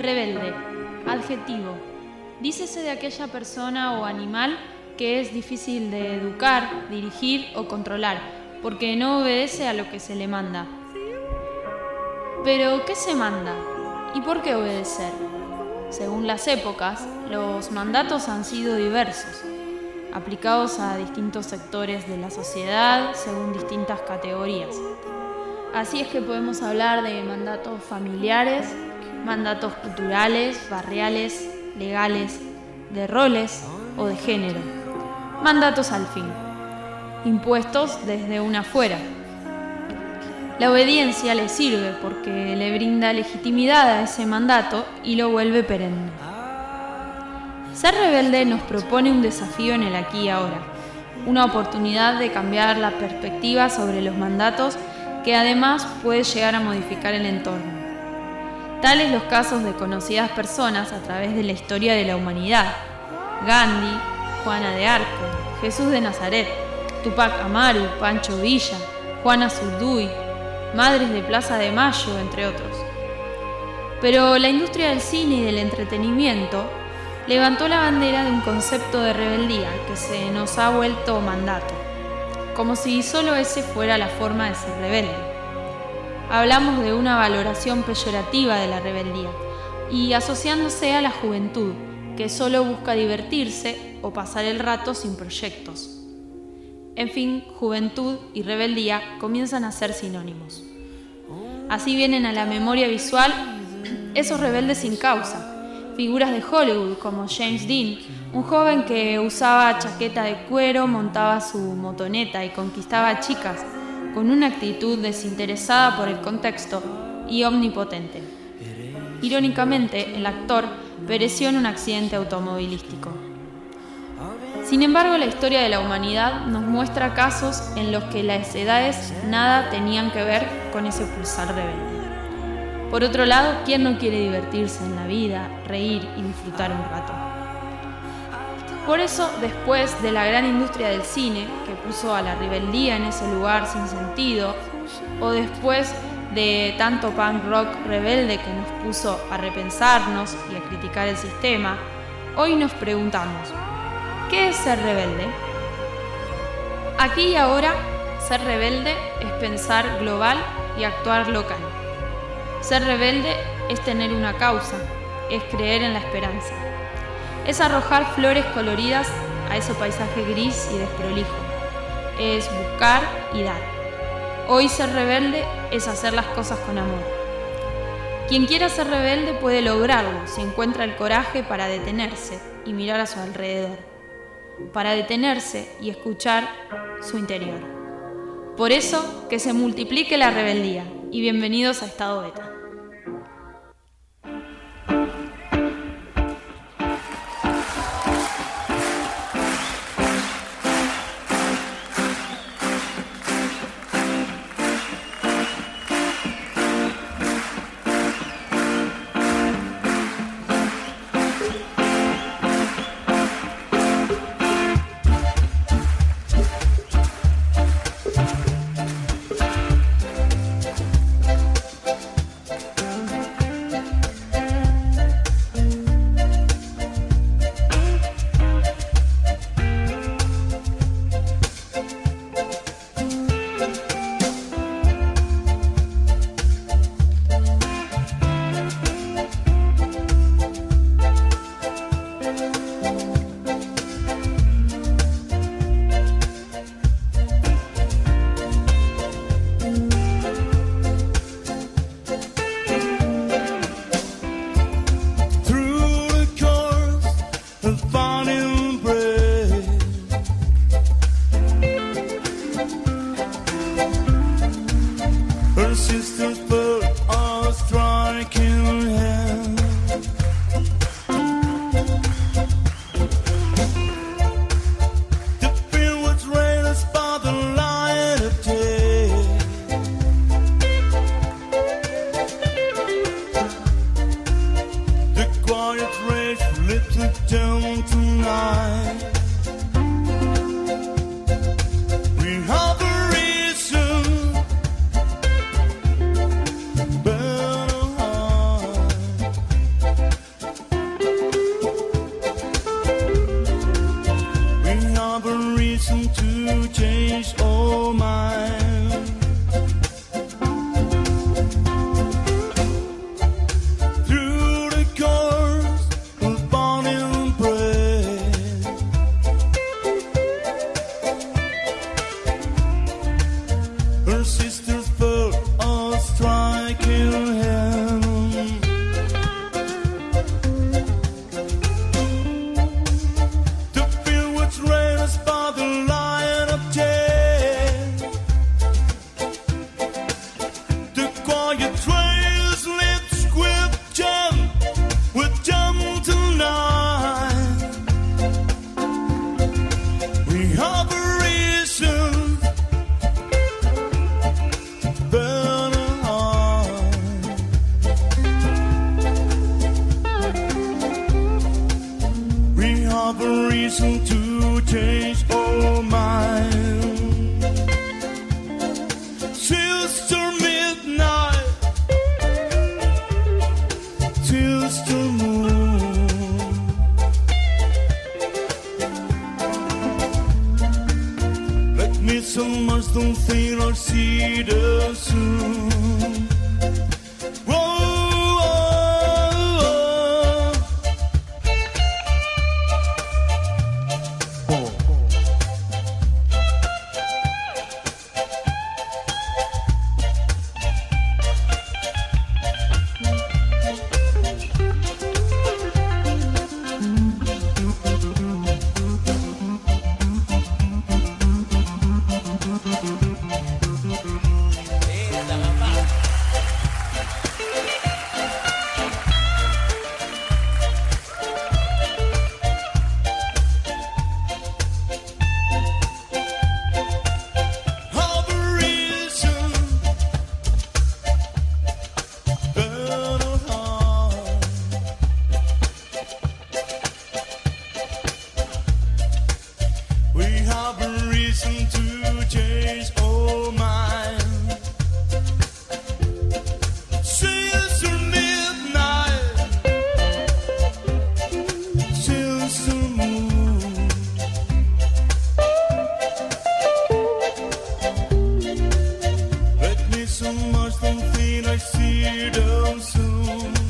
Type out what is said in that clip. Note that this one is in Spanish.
Rebelde. Adjetivo. Dícese de aquella persona o animal que es difícil de educar, dirigir o controlar, porque no obedece a lo que se le manda. Pero, ¿qué se manda? ¿Y por qué obedecer? Según las épocas, los mandatos han sido diversos, aplicados a distintos sectores de la sociedad según distintas categorías. Así es que podemos hablar de mandatos familiares, mandatos culturales, barriales, legales, de roles o de género. Mandatos al fin, impuestos desde una afuera. La obediencia le sirve porque le brinda legitimidad a ese mandato y lo vuelve perenne. Ser rebelde nos propone un desafío en el aquí y ahora, una oportunidad de cambiar la perspectiva sobre los mandatos que además puede llegar a modificar el entorno. Tales los casos de conocidas personas a través de la historia de la humanidad. Gandhi, Juana de Arco, Jesús de Nazaret, Tupac Amaru, Pancho Villa, Juana Zurduy, Madres de Plaza de Mayo, entre otros. Pero la industria del cine y del entretenimiento levantó la bandera de un concepto de rebeldía que se nos ha vuelto mandato, como si solo ese fuera la forma de ser rebelde hablamos de una valoración peyorativa de la rebeldía y asociándose a la juventud, que solo busca divertirse o pasar el rato sin proyectos. En fin, juventud y rebeldía comienzan a ser sinónimos. Así vienen a la memoria visual esos rebeldes sin causa, figuras de Hollywood como James Dean, un joven que usaba chaqueta de cuero, montaba su motoneta y conquistaba chicas con una actitud desinteresada por el contexto y omnipotente. Irónicamente, el actor pereció en un accidente automovilístico. Sin embargo, la historia de la humanidad nos muestra casos en los que las edades nada tenían que ver con ese pulsar rebelde. Por otro lado, ¿quién no quiere divertirse en la vida, reír y disfrutar un rato? Por eso, después de la gran industria del cine, que puso a la rebeldía en ese lugar sin sentido, o después de tanto punk rock rebelde que nos puso a repensarnos y a criticar el sistema, hoy nos preguntamos, ¿qué es ser rebelde? Aquí y ahora, ser rebelde es pensar global y actuar local. Ser rebelde es tener una causa, es creer en la esperanza es arrojar flores coloridas a ese paisaje gris y desprolijo. Es buscar y dar. Hoy ser rebelde es hacer las cosas con amor. Quien quiera ser rebelde puede lograrlo si encuentra el coraje para detenerse y mirar a su alrededor, para detenerse y escuchar su interior. Por eso, que se multiplique la rebeldía y bienvenidos a Estado Beta. much, don't I see them soon.